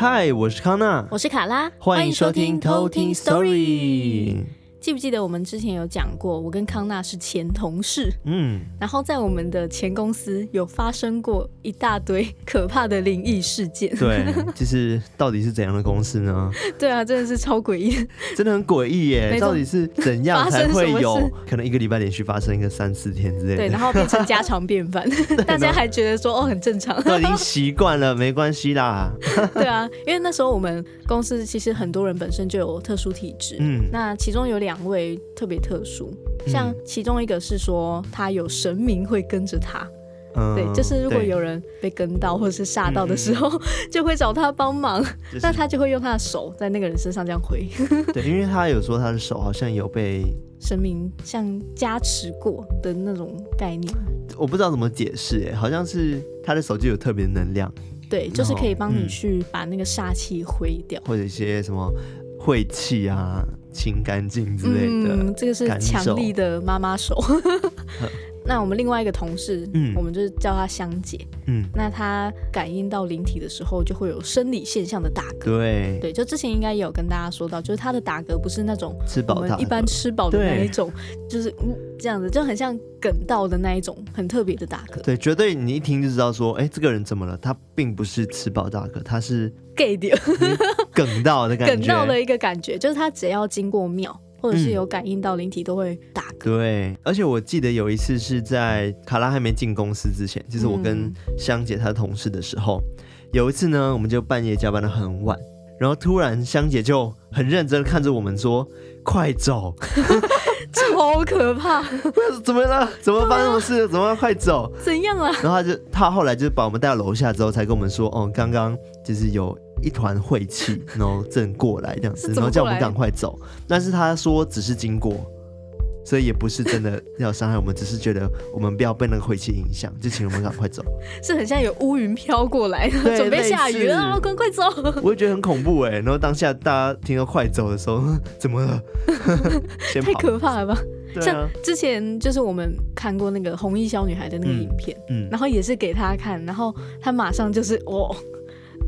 嗨，我是康娜，我是卡拉，欢迎收听偷听 Story。记不记得我们之前有讲过，我跟康纳是前同事，嗯，然后在我们的前公司有发生过一大堆可怕的灵异事件。对，就是到底是怎样的公司呢？对啊，真的是超诡异，真的很诡异耶！到底是怎样才会有可能一个礼拜连续发生一个三四天之类的？对，然后变成家常便饭，大家还觉得说哦很正常，都已经习惯了，没关系啦。对啊，因为那时候我们公司其实很多人本身就有特殊体质，嗯，那其中有两。两位特别特殊，像其中一个是说他有神明会跟着他，嗯、对，就是如果有人被跟到或者是吓到的时候，嗯、就会找他帮忙，就是、那他就会用他的手在那个人身上这样挥。对，因为他有说他的手好像有被 神明像加持过的那种概念，我不知道怎么解释，哎，好像是他的手就有特别能量，对，就是可以帮你去把那个煞气挥掉，或者一些什么晦气啊。清干净之类的，嗯，这个是强力的妈妈手。那我们另外一个同事，嗯，我们就是叫她香姐，嗯，那她感应到灵体的时候，就会有生理现象的打嗝。对，对，就之前应该也有跟大家说到，就是她的打嗝不是那种吃饱，我们一般吃饱的那一种，就是嗯这样子，就很像梗到的那一种，很特别的打嗝。对，绝对你一听就知道说，哎，这个人怎么了？他并不是吃饱打嗝，他是 gay 掉，梗到的感觉，梗到的一个感觉，就是他只要经过庙。或者是有感应到灵体都会打嗝。对，而且我记得有一次是在卡拉还没进公司之前，就是我跟香姐她同事的时候，嗯、有一次呢，我们就半夜加班的很晚，然后突然香姐就很认真的看着我们说：“快走！” 超可怕！怎么了？怎么发生什么事？怎么快走？怎样啊？然后他就他后来就把我们带到楼下之后，才跟我们说：“哦，刚刚就是有。”一团晦气，然后正过来这样子，然后叫我们赶快走。但是他说只是经过，所以也不是真的要伤害我们，只是觉得我们不要被那个晦气影响，就请我们赶快走。是很像有乌云飘过来，准备下雨了，赶快走。我也觉得很恐怖哎。然后当下大家听到快走的时候，怎么了？太可怕了吧？像之前就是我们看过那个红衣小女孩的那个影片，嗯，然后也是给她看，然后她马上就是哦。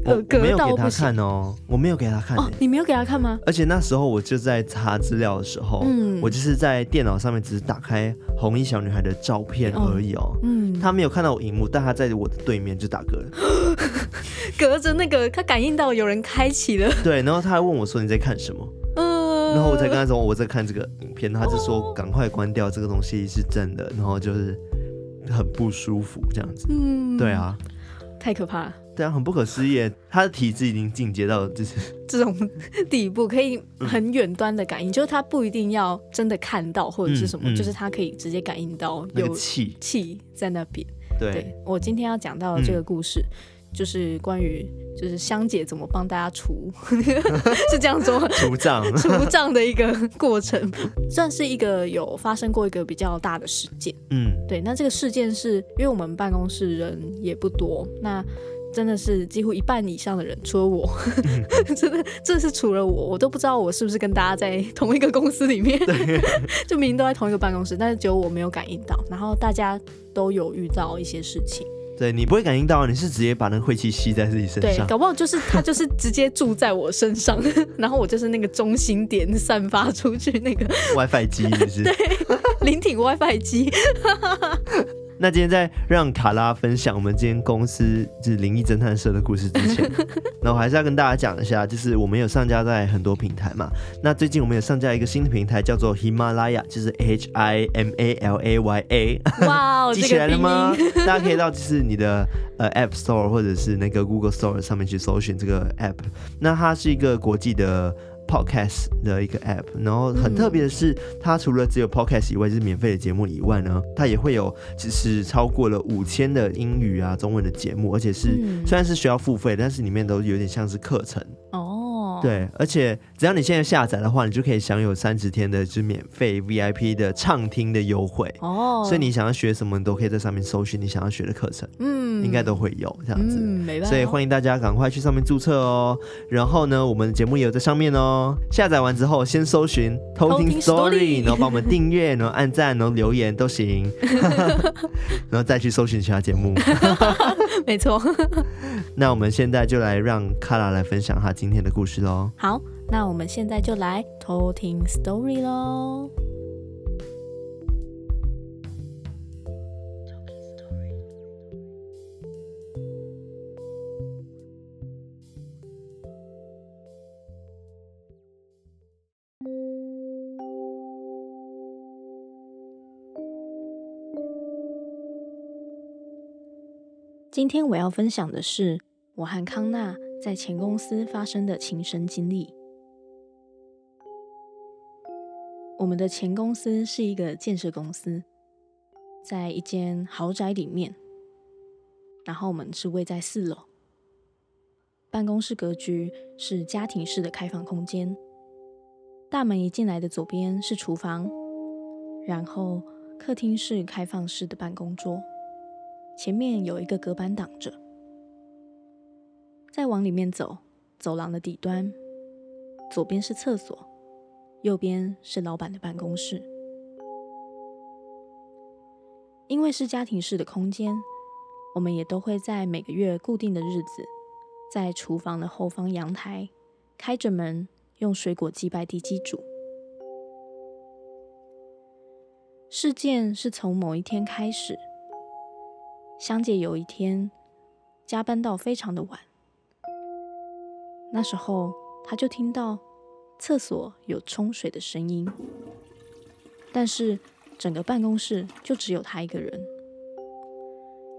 我没有给他看哦，我没有给他看。哦，你没有给他看吗？而且那时候我就在查资料的时候，嗯，我就是在电脑上面只是打开红衣小女孩的照片而已哦，嗯，他没有看到我荧幕，但他在我的对面就打嗝了，隔着那个他感应到有人开启了，对，然后他还问我说你在看什么？嗯，然后我才跟他说我在看这个影片，他就说赶快关掉，这个东西是真的，然后就是很不舒服这样子，嗯，对啊，太可怕了。对啊，很不可思议，他的体质已经进阶到就是 这种地步，可以很远端的感应，嗯、就是他不一定要真的看到或者是什么，嗯嗯、就是他可以直接感应到有气气在那边。对，对我今天要讲到的这个故事，嗯、就是关于就是香姐怎么帮大家除，是这样说除障 除障的一个过程，算是一个有发生过一个比较大的事件。嗯，对，那这个事件是因为我们办公室人也不多，那。真的是几乎一半以上的人，除了我，真的，这是除了我，我都不知道我是不是跟大家在同一个公司里面，对 就明明都在同一个办公室，但是只有我没有感应到，然后大家都有遇到一些事情。对，你不会感应到，你是直接把那个晦气吸在自己身上。对，搞不好就是他就是直接住在我身上，然后我就是那个中心点散发出去那个 WiFi 机，就是对，灵体 WiFi 机。那今天在让卡拉分享我们今天公司就是灵异侦探社的故事之前，那我还是要跟大家讲一下，就是我们有上架在很多平台嘛。那最近我们有上架一个新的平台，叫做喜马拉雅，就是 H I M A L A Y A。哇，记起来了吗？大家可以到就是你的呃 App Store 或者是那个 Google Store 上面去搜寻这个 App。那它是一个国际的。Podcast 的一个 app，然后很特别的是，它除了只有 Podcast 以外，就是免费的节目以外呢，它也会有就是超过了五千的英语啊、中文的节目，而且是虽然是需要付费，但是里面都有点像是课程。哦。对，而且只要你现在下载的话，你就可以享有三十天的就是免费 VIP 的畅听的优惠哦。所以你想要学什么，你都可以在上面搜寻你想要学的课程，嗯，应该都会有这样子。嗯，没办法。所以欢迎大家赶快去上面注册哦。然后呢，我们的节目也有在上面哦。下载完之后，先搜寻偷听 Story，然后帮我们订阅，然后按赞，然后留言都行。然后再去搜寻其他节目。没错。那我们现在就来让卡拉来分享她今天的故事喽。好，那我们现在就来偷听 story 喽。今天我要分享的是我和康纳在前公司发生的亲身经历。我们的前公司是一个建设公司，在一间豪宅里面，然后我们是位在四楼。办公室格局是家庭式的开放空间，大门一进来的左边是厨房，然后客厅是开放式的办公桌。前面有一个隔板挡着，再往里面走，走廊的底端，左边是厕所，右边是老板的办公室。因为是家庭式的空间，我们也都会在每个月固定的日子，在厨房的后方阳台开着门，用水果祭拜地基主。事件是从某一天开始。香姐有一天加班到非常的晚，那时候她就听到厕所有冲水的声音，但是整个办公室就只有她一个人。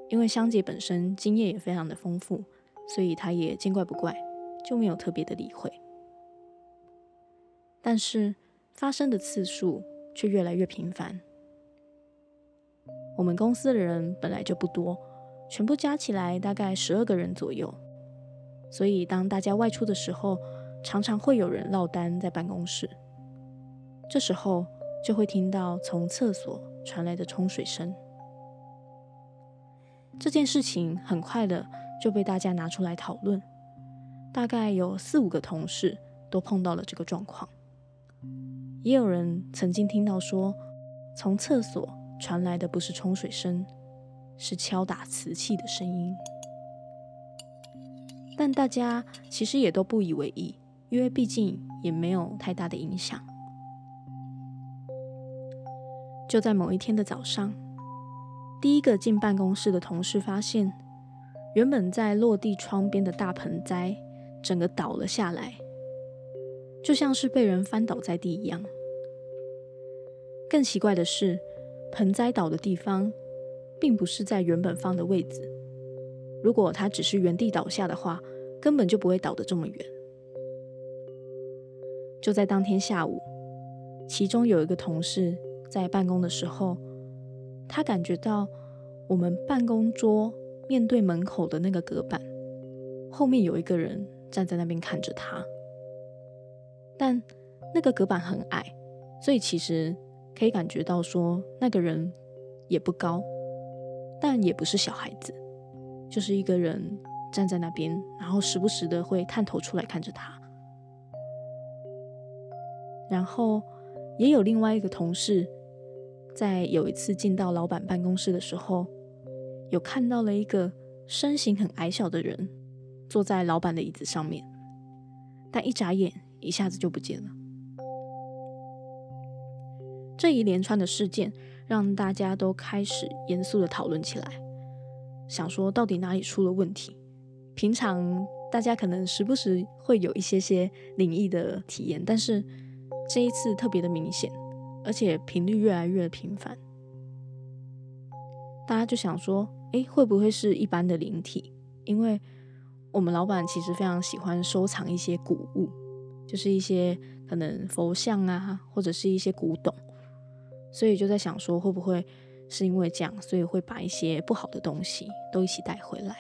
因为香姐本身经验也非常的丰富，所以她也见怪不怪，就没有特别的理会。但是发生的次数却越来越频繁。我们公司的人本来就不多，全部加起来大概十二个人左右，所以当大家外出的时候，常常会有人落单在办公室。这时候就会听到从厕所传来的冲水声。这件事情很快的就被大家拿出来讨论，大概有四五个同事都碰到了这个状况，也有人曾经听到说从厕所。传来的不是冲水声，是敲打瓷器的声音。但大家其实也都不以为意，因为毕竟也没有太大的影响。就在某一天的早上，第一个进办公室的同事发现，原本在落地窗边的大盆栽整个倒了下来，就像是被人翻倒在地一样。更奇怪的是，盆栽倒的地方，并不是在原本放的位置。如果它只是原地倒下的话，根本就不会倒得这么远。就在当天下午，其中有一个同事在办公的时候，他感觉到我们办公桌面对门口的那个隔板后面有一个人站在那边看着他，但那个隔板很矮，所以其实。可以感觉到说，那个人也不高，但也不是小孩子，就是一个人站在那边，然后时不时的会探头出来看着他。然后也有另外一个同事，在有一次进到老板办公室的时候，有看到了一个身形很矮小的人坐在老板的椅子上面，但一眨眼，一下子就不见了。这一连串的事件让大家都开始严肃地讨论起来，想说到底哪里出了问题。平常大家可能时不时会有一些些灵异的体验，但是这一次特别的明显，而且频率越来越频繁。大家就想说，诶，会不会是一般的灵体？因为我们老板其实非常喜欢收藏一些古物，就是一些可能佛像啊，或者是一些古董。所以就在想说，会不会是因为这样，所以会把一些不好的东西都一起带回来？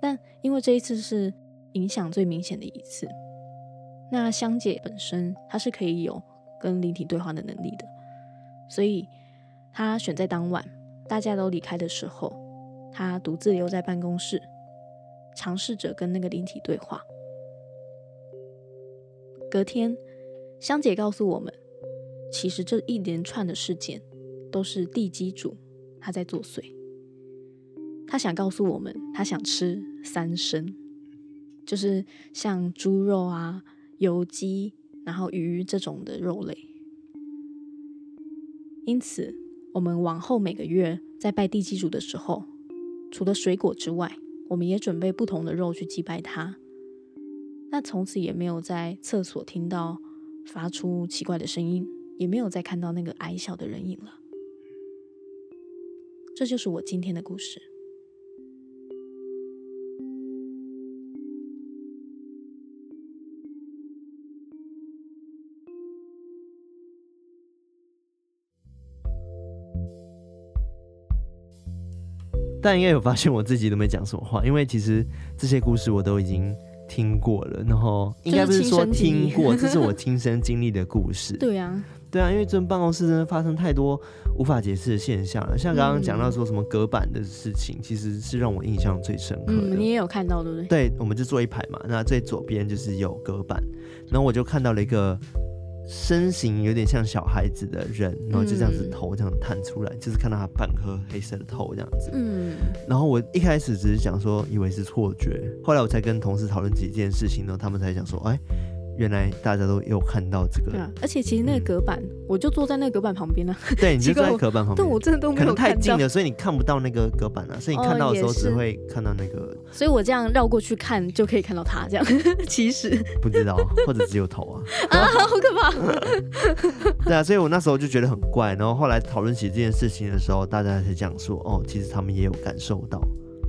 但因为这一次是影响最明显的一次，那香姐本身她是可以有跟灵体对话的能力的，所以她选在当晚大家都离开的时候，她独自留在办公室，尝试着跟那个灵体对话。隔天，香姐告诉我们。其实这一连串的事件都是地基主他在作祟。他想告诉我们，他想吃三牲，就是像猪肉啊、油鸡，然后鱼这种的肉类。因此，我们往后每个月在拜地基主的时候，除了水果之外，我们也准备不同的肉去祭拜他。那从此也没有在厕所听到发出奇怪的声音，也没有再看到那个矮小的人影了。这就是我今天的故事。但应该有发现我自己都没讲什么话，因为其实这些故事我都已经听过了，然后应该不是说听过，这是我亲身经历的故事。对呀。对啊，因为这办公室真的发生太多无法解释的现象了，像刚刚讲到说什么隔板的事情，嗯、其实是让我印象最深刻的。嗯，你也有看到对不对？对，我们就坐一排嘛，那最左边就是有隔板，然后我就看到了一个身形有点像小孩子的人，然后就这样子头这样探出来，嗯、就是看到他半颗黑色的头这样子。嗯，然后我一开始只是讲说以为是错觉，后来我才跟同事讨论几件事情，然后他们才讲说，哎。原来大家都有看到这个，对啊，而且其实那个隔板，嗯、我就坐在那个隔板旁边呢。对，你就 坐在隔板旁边，但我真的都没有看到，可能太近了，所以你看不到那个隔板啊。所以你看到的时候只会看到那个。哦、所以我这样绕过去看就可以看到他这样。其实不知道，或者只有头啊。啊，好可怕。对啊，所以我那时候就觉得很怪。然后后来讨论起这件事情的时候，大家才讲说，哦，其实他们也有感受到，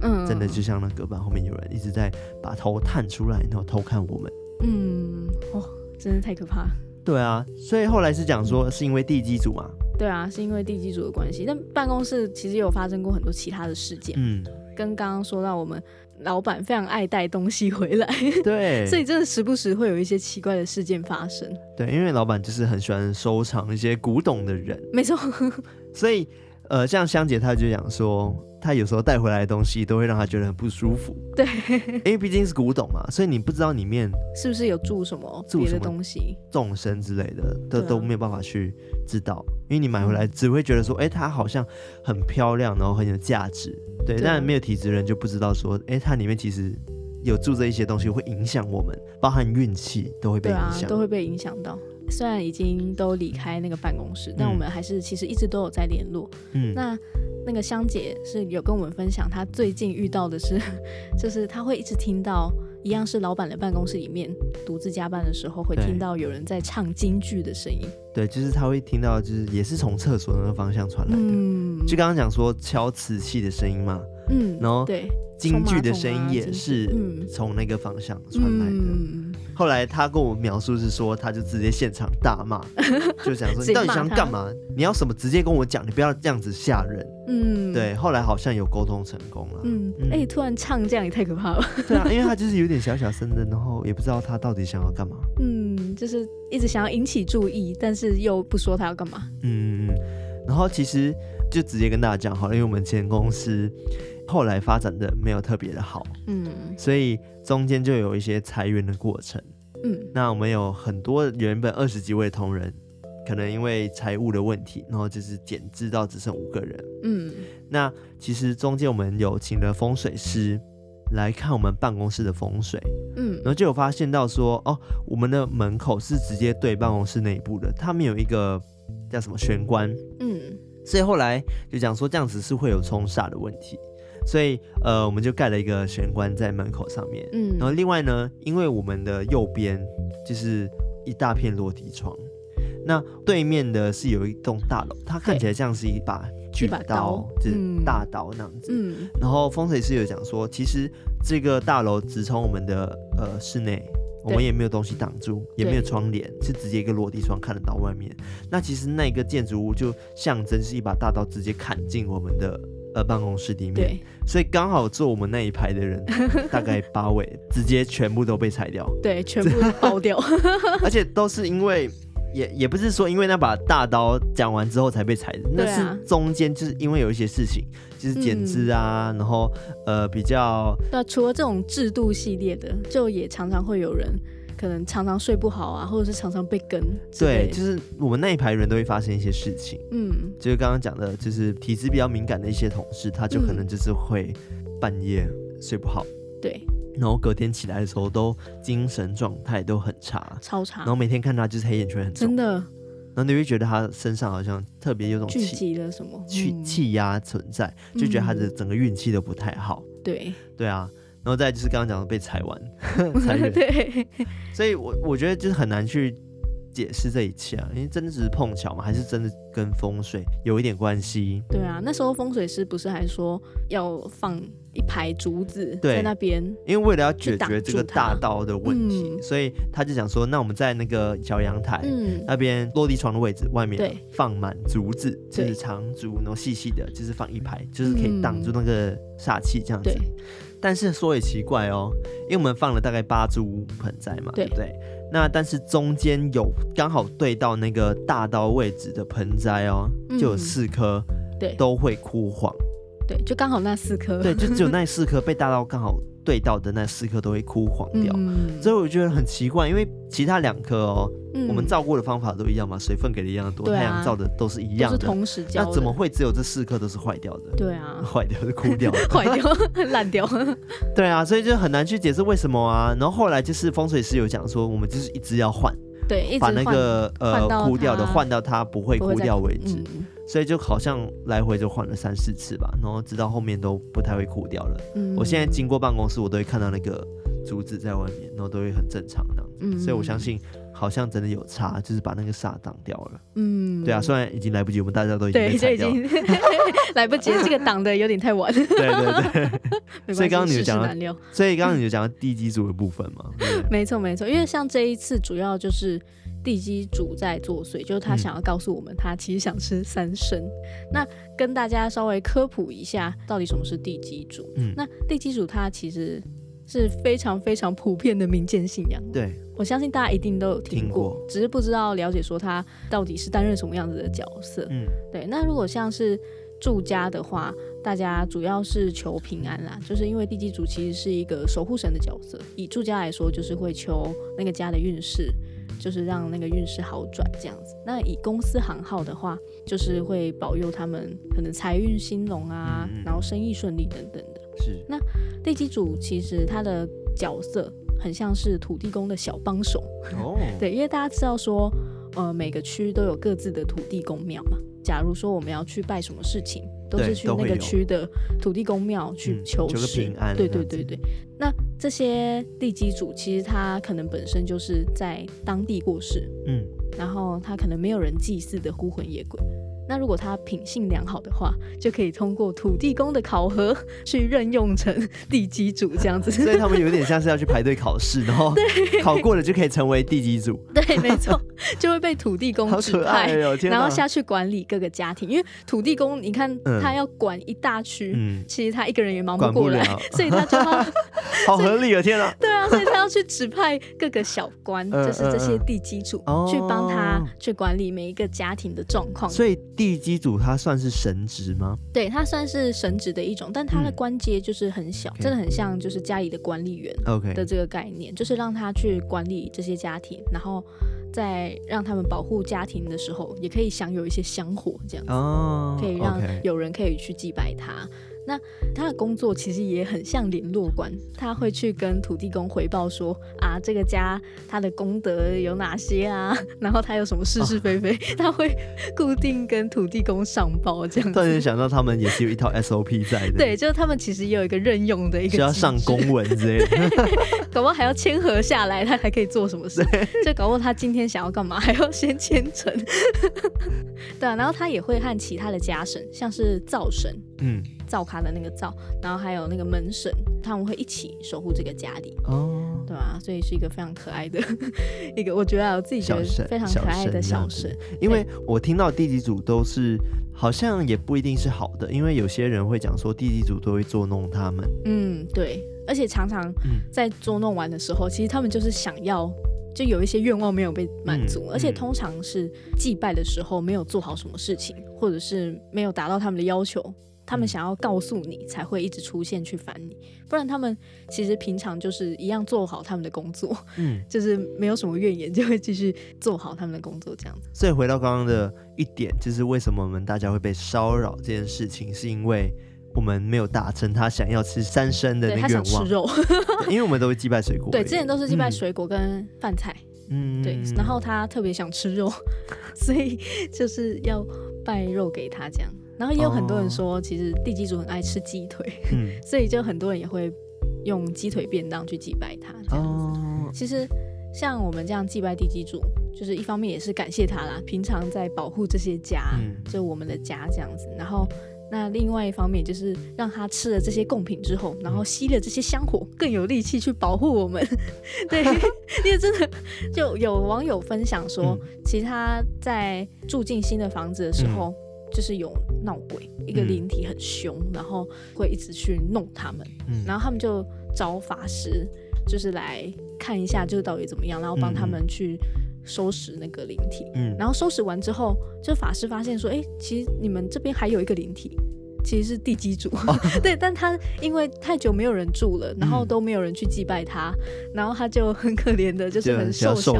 嗯，真的就像那隔板后面有人一直在把头探出来，然后偷看我们。嗯，哦。真的太可怕。对啊，所以后来是讲说是因为地基组嘛。对啊，是因为地基组的关系。但办公室其实有发生过很多其他的事件。嗯，跟刚刚说到我们老板非常爱带东西回来。对，所以真的时不时会有一些奇怪的事件发生。对，因为老板就是很喜欢收藏一些古董的人。没错。所以呃，像香姐她就讲说。他有时候带回来的东西都会让他觉得很不舒服。对，因为毕竟是古董嘛，所以你不知道里面是不是有住什么别的东西、众生之类的，都都没有办法去知道。因为你买回来只会觉得说，哎、欸，它好像很漂亮，然后很有价值。对，对但没有体质的人就不知道说，哎、欸，它里面其实有住着一些东西会影响我们，包含运气都会被影响、啊，都会被影响到。虽然已经都离开那个办公室，嗯、但我们还是其实一直都有在联络。嗯，那。那个香姐是有跟我们分享，她最近遇到的是，就是她会一直听到，一样是老板的办公室里面独自加班的时候，会听到有人在唱京剧的声音。对，就是她会听到，就是也是从厕所那个方向传来的。嗯，就刚刚讲说敲瓷器的声音嘛。嗯，然后对，京剧的声音也是从那个方向传来的。嗯后来他跟我描述是说，他就直接现场大骂，就想说你到底想干嘛？你要什么直接跟我讲，你不要这样子吓人。嗯，对。后来好像有沟通成功了。嗯，哎、欸，突然唱这样也太可怕了。对啊，因为他就是有点小小声的，然后也不知道他到底想要干嘛。嗯，就是一直想要引起注意，但是又不说他要干嘛。嗯，然后其实就直接跟大家讲好了，因为我们前公司。后来发展的没有特别的好，嗯，所以中间就有一些裁员的过程，嗯，那我们有很多原本二十几位同仁，可能因为财务的问题，然后就是减资到只剩五个人，嗯，那其实中间我们有请了风水师来看我们办公室的风水，嗯，然后就有发现到说，哦，我们的门口是直接对办公室内部的，他们有一个叫什么玄关，嗯，所以后来就讲说这样子是会有冲煞的问题。所以，呃，我们就盖了一个玄关在门口上面。嗯，然后另外呢，因为我们的右边就是一大片落地窗，那对面的是有一栋大楼，它看起来像是一把巨刀，刀就是大刀那样子。嗯，然后风水师有讲说，其实这个大楼直冲我们的呃室内，我们也没有东西挡住，也没有窗帘，是直接一个落地窗看得到外面。那其实那个建筑物就象征是一把大刀直接砍进我们的。呃，办公室里面，对。所以刚好坐我们那一排的人，大概八位，直接全部都被裁掉，对，全部都爆掉，而且都是因为，也也不是说因为那把大刀讲完之后才被裁的，那是中间就是因为有一些事情，就是减资啊，嗯、然后呃比较，那除了这种制度系列的，就也常常会有人可能常常睡不好啊，或者是常常被跟。对，就是我们那一排人都会发生一些事情。嗯，就是刚刚讲的，就是体质比较敏感的一些同事，他就可能就是会半夜睡不好。对。然后隔天起来的时候，都精神状态都很差，超差。然后每天看他就是黑眼圈很重，真的。然后你会觉得他身上好像特别有种聚集了什么气气压存在，就觉得他的整个运气都不太好。对对啊，然后再就是刚刚讲的被踩完，所以我我觉得就是很难去解释这一切啊，因为真的只是碰巧嘛？还是真的跟风水有一点关系？对啊，那时候风水师不是还说要放一排竹子在那边，因为为了要解决这个大刀的问题，嗯、所以他就想说，那我们在那个小阳台、嗯、那边落地窗的位置外面放满竹子，就是长竹，然后细细的，就是放一排，就是可以挡住那个煞气这样子。但是说也奇怪哦，因为我们放了大概八株盆栽嘛，对。不对？那但是中间有刚好对到那个大刀位置的盆栽哦，就有四颗，对，都会枯黄，对，就刚好那四颗，对，就只有那 四颗被大刀刚好对到的那四颗都会枯黄掉，嗯、所以我觉得很奇怪，因为其他两颗哦。我们照顾的方法都一样嘛，水分给的一样多，太阳照的都是一样的，同时浇。那怎么会只有这四颗都是坏掉的？对啊，坏掉是枯掉，坏掉烂掉。对啊，所以就很难去解释为什么啊。然后后来就是风水师有讲说，我们就是一直要换，对，把那个呃枯掉的换到它不会枯掉为止。所以就好像来回就换了三四次吧，然后直到后面都不太会枯掉了。我现在经过办公室，我都会看到那个竹子在外面，然后都会很正常这样子。所以我相信。好像真的有差，就是把那个煞挡掉了。嗯，对啊，虽然已经来不及，我们大家都已经对，就已经 来不及，这个挡的有点太晚。对对对，所以刚刚你就讲到，所以刚刚你就讲到地基主的部分嘛。没错没错，因为像这一次主要就是地基主在作祟，就是他想要告诉我们，他其实想吃三生。嗯、那跟大家稍微科普一下，到底什么是地基主？嗯，那地基主他其实。是非常非常普遍的民间信仰。对，我相信大家一定都有听过，只是不知道了解说他到底是担任什么样子的角色。嗯，对。那如果像是住家的话，大家主要是求平安啦，就是因为地基主其实是一个守护神的角色。以住家来说，就是会求那个家的运势，就是让那个运势好转这样子。那以公司行号的话，就是会保佑他们可能财运兴隆啊，嗯、然后生意顺利等等的。是，那地基主其实他的角色很像是土地公的小帮手哦。对，因为大家知道说，呃，每个区都有各自的土地公庙嘛。假如说我们要去拜什么事情，都是去那个区的土地公庙去求事，嗯，平安。对对对对。那这些地基主其实他可能本身就是在当地过世，嗯，然后他可能没有人祭祀的孤魂野鬼。那如果他品性良好的话，就可以通过土地公的考核去任用成地基主这样子。所以他们有点像是要去排队考试，然后考过了就可以成为地基主。对，没错，就会被土地公指派，哦、然后下去管理各个家庭。因为土地公，你看他要管一大区，嗯、其实他一个人也忙不过来，所以他就要 好合理啊！天哪，对啊，所以他要去指派各个小官，就是这些地基主，嗯嗯、去帮他去管理每一个家庭的状况。所以。地基主他算是神职吗？对，他算是神职的一种，但他的官阶就是很小，嗯、真的很像就是家里的管理员，OK 的这个概念就是让他去管理这些家庭，然后在让他们保护家庭的时候，也可以享有一些香火这样子，哦、可以让有人可以去祭拜他。那他的工作其实也很像联络官，他会去跟土地公回报说啊，这个家他的功德有哪些啊，然后他有什么是是非非，哦、他会固定跟土地公上报这样子。突然想到他们也是有一套 SOP 在的，对，就是他们其实也有一个任用的一个，需要上公文之类的，搞不好还要签合下来，他才可以做什么事。就搞不好他今天想要干嘛，还要先签成。对啊，然后他也会和其他的家神，像是灶神，嗯。灶咖的那个灶，然后还有那个门神，他们会一起守护这个家里，哦，对啊？所以是一个非常可爱的 一个，我觉得我自己觉得非常可爱的小神。因为我听到地基组都是好像也不一定是好的，因为有些人会讲说地基组都会捉弄他们。嗯，对，而且常常在捉弄完的时候，嗯、其实他们就是想要，就有一些愿望没有被满足，嗯、而且通常是祭拜的时候没有做好什么事情，或者是没有达到他们的要求。他们想要告诉你，才会一直出现去烦你。不然他们其实平常就是一样做好他们的工作，嗯，就是没有什么怨言，就会继续做好他们的工作这样子。所以回到刚刚的一点，就是为什么我们大家会被骚扰这件事情，是因为我们没有达成他想要吃三生的那个愿望。他想吃肉，因为我们都会祭拜水果。对，之前都是祭拜水果跟饭菜。嗯，对。然后他特别想吃肉，所以就是要拜肉给他这样。然后也有很多人说，其实地基主很爱吃鸡腿，嗯，所以就很多人也会用鸡腿便当去祭拜他。这样子，哦，其实像我们这样祭拜地基主，就是一方面也是感谢他啦，平常在保护这些家，嗯，就我们的家这样子。然后那另外一方面就是让他吃了这些贡品之后，然后吸了这些香火，更有力气去保护我们。对，因为真的就有网友分享说，嗯，其实他在住进新的房子的时候。嗯就是有闹鬼，一个灵体很凶，嗯，然后会一直去弄他们，嗯，然后他们就找法师，就是来看一下，就是到底怎么样，然后帮他们去收拾那个灵体，嗯，然后收拾完之后，就法师发现说，哎，其实你们这边还有一个灵体。其实是地基主，哦、对，但他因为太久没有人住了，然后都没有人去祭拜他，嗯、然后他就很可怜的，就是很瘦小，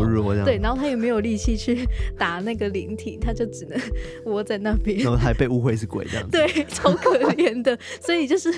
对，然后他也没有力气去打那个灵体，他就只能窝在那边，然后还被误会是鬼这样子，对，超可怜的。所以就是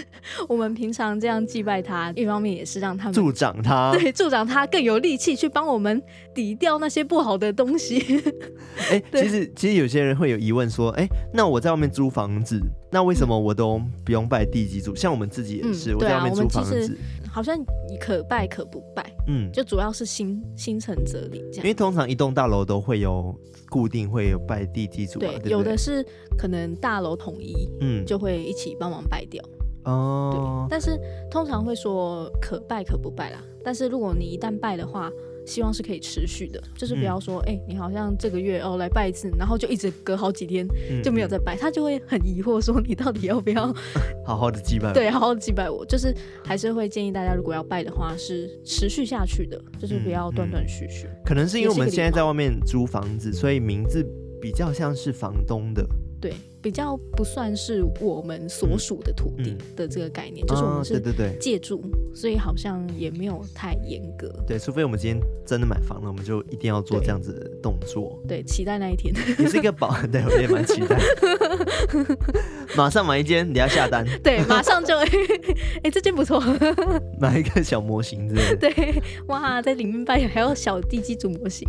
我们平常这样祭拜他，一方面也是让他们助长他，对，助长他更有力气去帮我们抵掉那些不好的东西。哎，其实其实有些人会有疑问说，哎，那我在外面租房子。那为什么我都不用拜地基主？像我们自己也是，嗯、我在外面租房子，好像可拜可不拜，嗯，就主要是心心诚则灵这样。因为通常一栋大楼都会有固定会有拜地基主，对，对对有的是可能大楼统一，嗯，就会一起帮忙拜掉。哦，对，但是通常会说可拜可不拜啦。但是如果你一旦拜的话，希望是可以持续的，就是不要说，哎、嗯欸，你好像这个月哦来拜一次，然后就一直隔好几天就没有再拜，嗯、他就会很疑惑，说你到底要不要 好好的祭拜？对，好好的祭拜我，就是还是会建议大家，如果要拜的话，是持续下去的，就是不要断断续续。可能是因为我们现在在外面租房子，所以名字比较像是房东的。对，比较不算是我们所属的土地的这个概念，嗯嗯、就是我们是对对对借住，所以好像也没有太严格。对，除非我们今天真的买房了，我们就一定要做这样子的动作。对，对期待那一天。你是一个宝，对我也蛮期待。马上买一间，你要下单。对，马上就哎、欸，这间不错。买一个小模型之类的。对，哇，在里面扮演还有小地基主模型。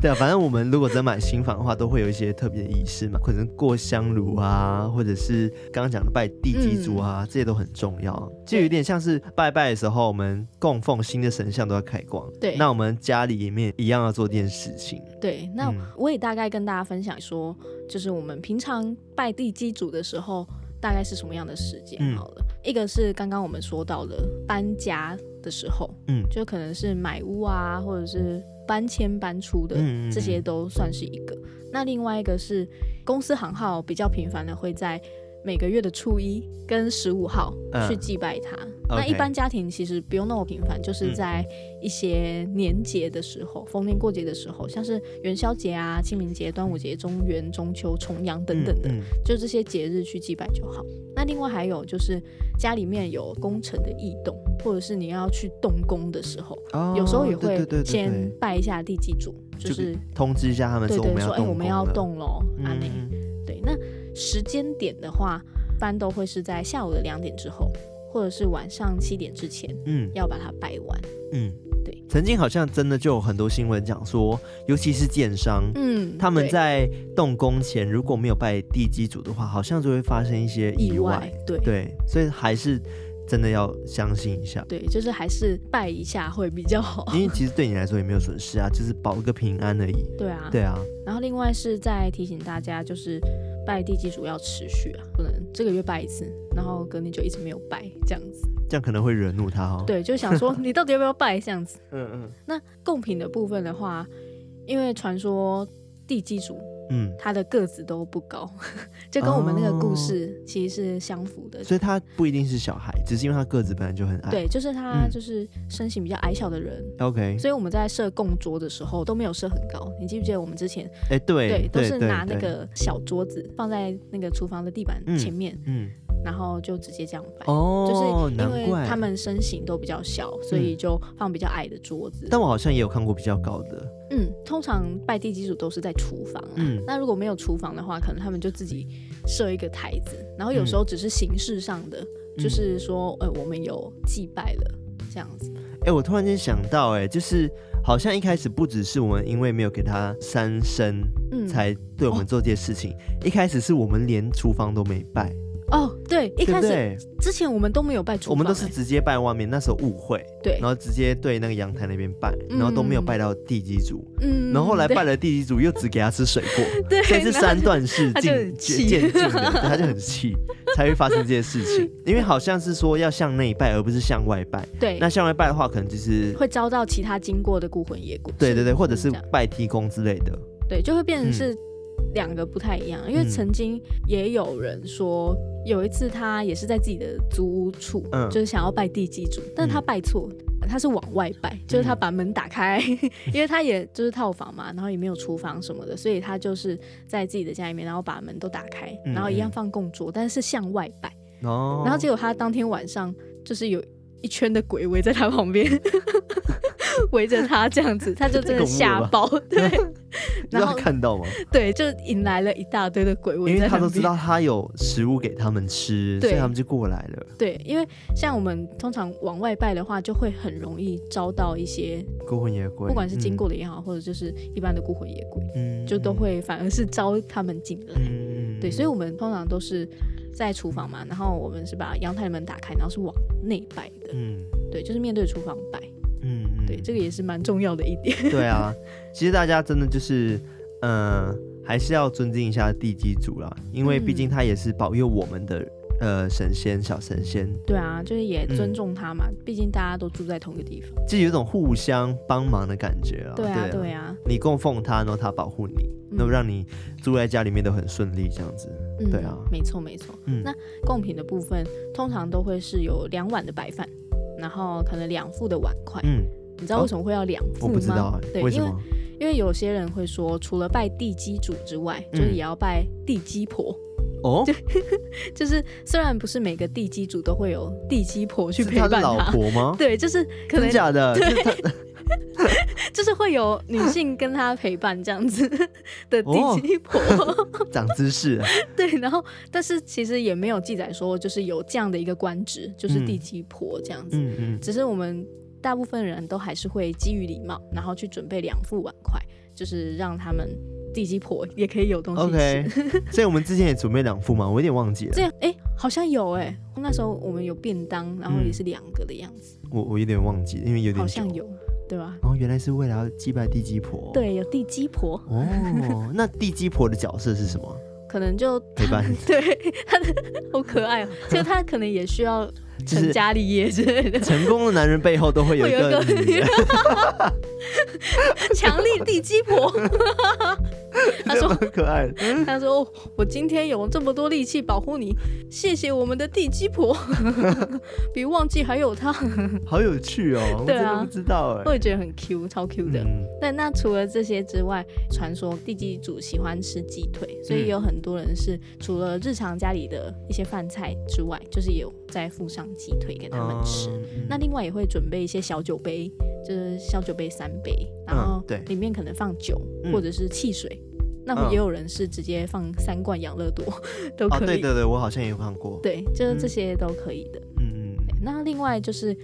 对啊，反正我们如果真买新房的话，都会有一些特别的仪式嘛，可能过。香炉啊，或者是刚刚讲的拜地基主啊，嗯、这些都很重要。就有点像是拜拜的时候，我们供奉新的神像都要开光。对，那我们家里面一样要做这件事情。对，那我也大概跟大家分享说，就是我们平常拜地基主的时候，大概是什么样的时间？好了，嗯、一个是刚刚我们说到的搬家的时候，嗯，就可能是买屋啊，或者是搬迁搬出的，嗯、这些都算是一个。那另外一个是公司行号比较频繁的会在每个月的初一跟十五号去祭拜他。嗯、那一般家庭其实不用那么频繁，就是在一些年节的时候，逢年过节的时候，像是元宵节啊、清明节、端午节、中元、中秋、重阳等等的，嗯嗯、就这些节日去祭拜就好。那另外还有就是家里面有工程的异动，或者是你要去动工的时候，哦、有时候也会先拜一下地基主。就是通知一下他们说，我们要动，说哎，我们要动喽，阿内。对，那时间点的话，一般都会是在下午的两点之后，或者是晚上七点之前，嗯，要把它拜完。嗯，对。曾经好像真的就有很多新闻讲说，尤其是建商，嗯，他们在动工前如果没有拜地基主的话，好像就会发生一些意外。意外对对，所以还是。真的要相信一下，对，就是还是拜一下会比较好。因为其实对你来说也没有损失啊，就是保个平安而已。对啊，对啊。然后另外是再提醒大家，就是拜地基主要持续啊，不能这个月拜一次，然后隔年就一直没有拜这样子，这样可能会惹怒他哦。对，就想说 你到底要不要拜这样子？嗯嗯。那贡品的部分的话，因为传说地基主。嗯，他的个子都不高，就跟我们那个故事其实是相符的。所以他不一定是小孩，只是因为他个子本来就很矮。对，就是他就是身形比较矮小的人。OK，所以我们在设供桌的时候都没有设很高。你记不记得我们之前？哎，对，对，都是拿那个小桌子放在那个厨房的地板前面。嗯。然后就直接这样摆。哦，就是因为他们身形都比较小，所以就放比较矮的桌子。但我好像也有看过比较高的。嗯，通常拜地基主都是在厨房啊。嗯，那如果没有厨房的话，可能他们就自己设一个台子，然后有时候只是形式上的，嗯、就是说，呃，我们有祭拜了这样子。哎、欸，我突然间想到、欸，哎，就是好像一开始不只是我们因为没有给他三牲，嗯，才对我们做这些事情，哦、一开始是我们连厨房都没拜。哦，对，一开始之前我们都没有拜厨房，我们都是直接拜外面。那时候误会，对，然后直接对那个阳台那边拜，然后都没有拜到地基主。嗯，然后后来拜了地基主，又只给他吃水果，对，所以是三段式渐渐进的，他就很气，才会发生这些事情。因为好像是说要向内拜，而不是向外拜。对，那向外拜的话，可能就是会遭到其他经过的孤魂野鬼。对对对，或者是拜天公之类的。对，就会变成是。两个不太一样，因为曾经也有人说，有一次他也是在自己的租屋处，嗯、就是想要拜地基主，但是他拜错，嗯、他是往外拜，就是他把门打开，嗯、因为他也就是套房嘛，然后也没有厨房什么的，所以他就是在自己的家里面，然后把门都打开，然后一样放供桌，但是是向外拜，哦、然后结果他当天晚上就是有一圈的鬼围在他旁边。围着他这样子，他就真的吓爆，对，然后看到吗？对，就引来了一大堆的鬼，因为他都知道他有食物给他们吃，所以他们就过来了。对，因为像我们通常往外拜的话，就会很容易招到一些孤魂野鬼，不管是经过的也好，或者就是一般的孤魂野鬼，嗯，就都会反而是招他们进来。嗯，对，所以我们通常都是在厨房嘛，然后我们是把阳台门打开，然后是往内拜的。嗯，对，就是面对厨房拜。对，这个也是蛮重要的一点。对啊，其实大家真的就是，嗯、呃，还是要尊敬一下地基主啦，因为毕竟他也是保佑我们的，呃，神仙小神仙。对啊，就是也尊重他嘛，嗯、毕竟大家都住在同一个地方，就有一种互相帮忙的感觉啊。对啊，对啊，你供奉他，然后他保护你，那么、嗯、让你住在家里面都很顺利，这样子。嗯、对啊，没错没错。嗯，那贡品的部分通常都会是有两碗的白饭，然后可能两副的碗筷。嗯。你知道为什么会要两副吗？我不知道，对，为？因为因为有些人会说，除了拜地基主之外，嗯、就是也要拜地基婆。哦，就 就是虽然不是每个地基主都会有地基婆去陪伴老婆吗？对，就是可能真假的，对，就是会有女性跟他陪伴这样子的地基婆。哦、长知识。对，然后但是其实也没有记载说，就是有这样的一个官职，就是地基婆这样子。嗯嗯，只是我们。大部分人都还是会基于礼貌，然后去准备两副碗筷，就是让他们地基婆也可以有东西吃。OK，所以我们之前也准备两副嘛，我有点忘记了。这样，哎、欸，好像有哎、欸，那时候我们有便当，然后也是两个的样子。嗯、我我有点忘记，因为有点好像有，对吧？哦，原来是为了要祭拜地基婆。对，有地基婆。哦，那地基婆的角色是什么？可能就陪伴。对，他的好可爱哦、喔，就他可能也需要。成家立业之类的，成功的男人背后都会有一个 强力地基婆。他说很可爱。他说：“我今天有这么多力气保护你，谢谢我们的地基婆，比忘记还有他。”好有趣哦！对啊，不知道哎，我也觉得很 Q，超 Q 的。那那除了这些之外，传说地基主喜欢吃鸡腿，所以有很多人是除了日常家里的一些饭菜之外，就是也有在附上鸡腿给他们吃。那另外也会准备一些小酒杯，就是小酒杯三杯，然后对，里面可能放酒或者是汽水。那也有人是直接放三罐养乐多，都可以。哦，对对对，我好像也有看过。对，就是这些都可以的。嗯嗯。那另外就是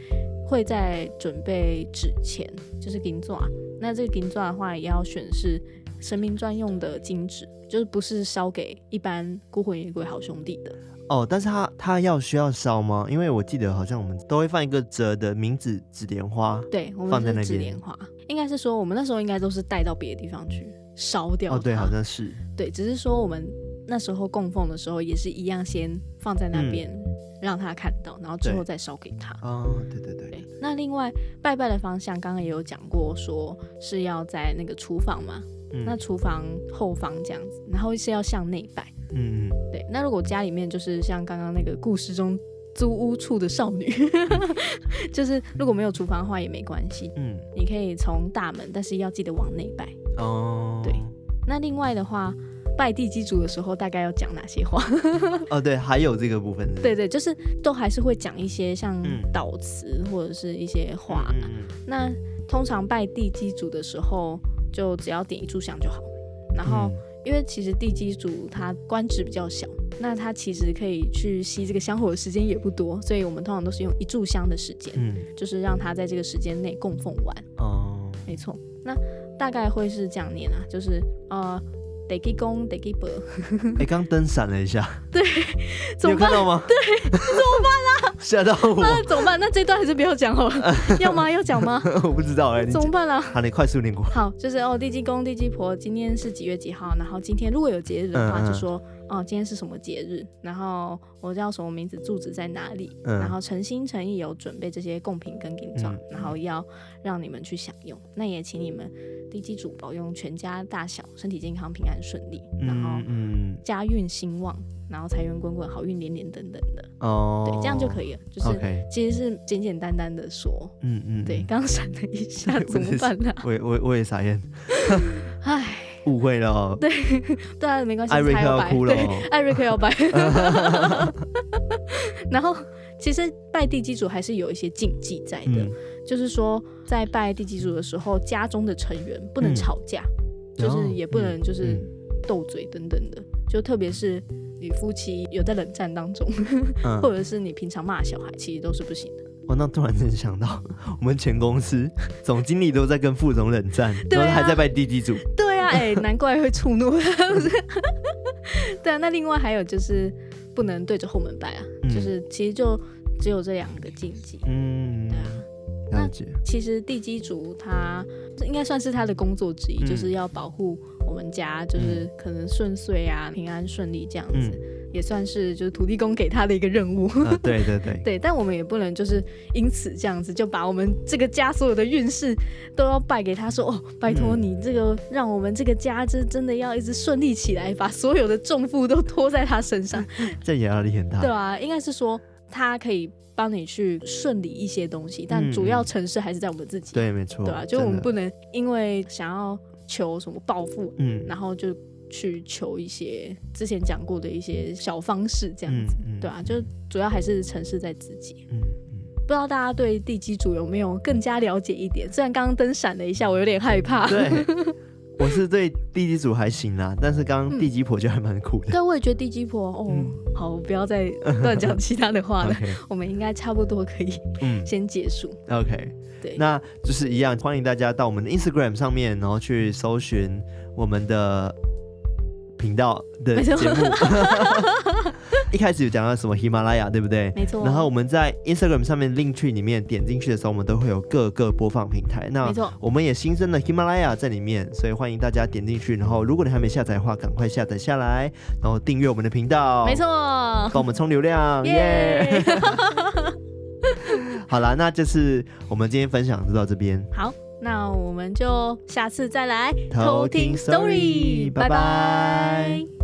会在准备纸钱，就是金钻。那这个金钻的话，也要选是神明专用的金纸，就是不是烧给一般孤魂野鬼好兄弟的。哦，但是他他要需要烧吗？因为我记得好像我们都会放一个折的名字纸莲花，对，我们放在那边。纸莲花应该是说我们那时候应该都是带到别的地方去。烧掉哦，对，好像是对，只是说我们那时候供奉的时候也是一样，先放在那边、嗯、让他看到，然后之后再烧给他。哦，对对对，对。那另外拜拜的方向，刚刚也有讲过，说是要在那个厨房嘛，嗯、那厨房后方这样子，然后是要向内拜。嗯嗯，对。那如果家里面就是像刚刚那个故事中租屋处的少女，就是如果没有厨房的话也没关系，嗯，你可以从大门，但是要记得往内拜。哦，对，那另外的话，拜地基主的时候大概要讲哪些话。哦，对，还有这个部分是是？对对，就是都还是会讲一些像祷词或者是一些话。嗯嗯嗯、那通常拜地基主的时候，就只要点一炷香就好。然后，因为其实地基主他官职比较小，那他其实可以去吸这个香火的时间也不多，所以我们通常都是用一炷香的时间，嗯，就是让他在这个时间内供奉完。哦，没错。那大概会是这样念啊，就是呃。地基公，得给婆。哎，刚灯闪了一下。对，你有看到吗？对，怎么办啊？吓到我。那怎么办？那这段还是不要讲好了。要吗？要讲吗？我不知道哎。怎么办啊？好，你快速念过。好，就是哦，地基公，地基婆，今天是几月几号？然后今天如果有节日的话，就说。哦，今天是什么节日？然后我叫什么名字？住址在哪里？嗯、然后诚心诚意有准备这些贡品跟饼状，嗯、然后要让你们去享用。那也请你们地基主保佑全家大小身体健康、平安顺利，嗯、然后家运兴旺，然后财源滚滚、好运连连等等的。哦，对，这样就可以了。就是其实是简简单单的说。嗯嗯，对，刚闪了一下，怎么办呢？我我我也傻眼。唉。误会了哦，对 对啊，没关系，艾瑞克要哭了，艾瑞克要拜。然后其实拜地基主还是有一些禁忌在的，嗯、就是说在拜地基主的时候，家中的成员不能吵架，嗯、就是也不能就是斗嘴等等的，嗯、就特别是你夫妻有在冷战当中，嗯、或者是你平常骂小孩，其实都是不行的。我那突然间想到，我们全公司总经理都在跟副总冷战，啊、然后还在拜地基主。对啊，哎、欸，难怪会触怒。对啊，那另外还有就是不能对着后门拜啊，嗯、就是其实就只有这两个禁忌。嗯，对啊。那其实地基主他这应该算是他的工作之一，嗯、就是要保护我们家，就是可能顺遂啊、平安顺利这样子。嗯也算是就是土地公给他的一个任务，啊，对对对，对，但我们也不能就是因此这样子就把我们这个家所有的运势都要拜给他说，说哦，拜托你这个让我们这个家这真的要一直顺利起来，把所有的重负都拖在他身上，这压力很大，对啊，应该是说他可以帮你去顺利一些东西，但主要城市还是在我们自己，对，没错，对啊，就我们不能因为想要求什么暴富，嗯，然后就。去求一些之前讲过的一些小方式，这样子，嗯嗯、对啊，就主要还是成事在自己。嗯嗯、不知道大家对地基主有没有更加了解一点？虽然刚刚灯闪了一下，我有点害怕。对，我是对地基主还行啦，但是刚刚地基婆就还蛮酷的。对，我也觉得地基婆哦，嗯、好，不要再乱讲其他的话了。我们应该差不多可以 先结束。嗯、OK，对，那就是一样，欢迎大家到我们的 Instagram 上面，然后去搜寻我们的。频道的节目，一开始有讲到什么喜马拉雅，对不对？没错。然后我们在 Instagram 上面 link 里面点进去的时候，我们都会有各个播放平台。那没错我们也新增了喜马拉雅在里面，所以欢迎大家点进去。然后如果你还没下载的话，赶快下载下来，然后订阅我们的频道。没错，帮我们冲流量，耶！好啦，那就是我们今天分享就到这边。好。那我们就下次再来偷听 story，拜拜。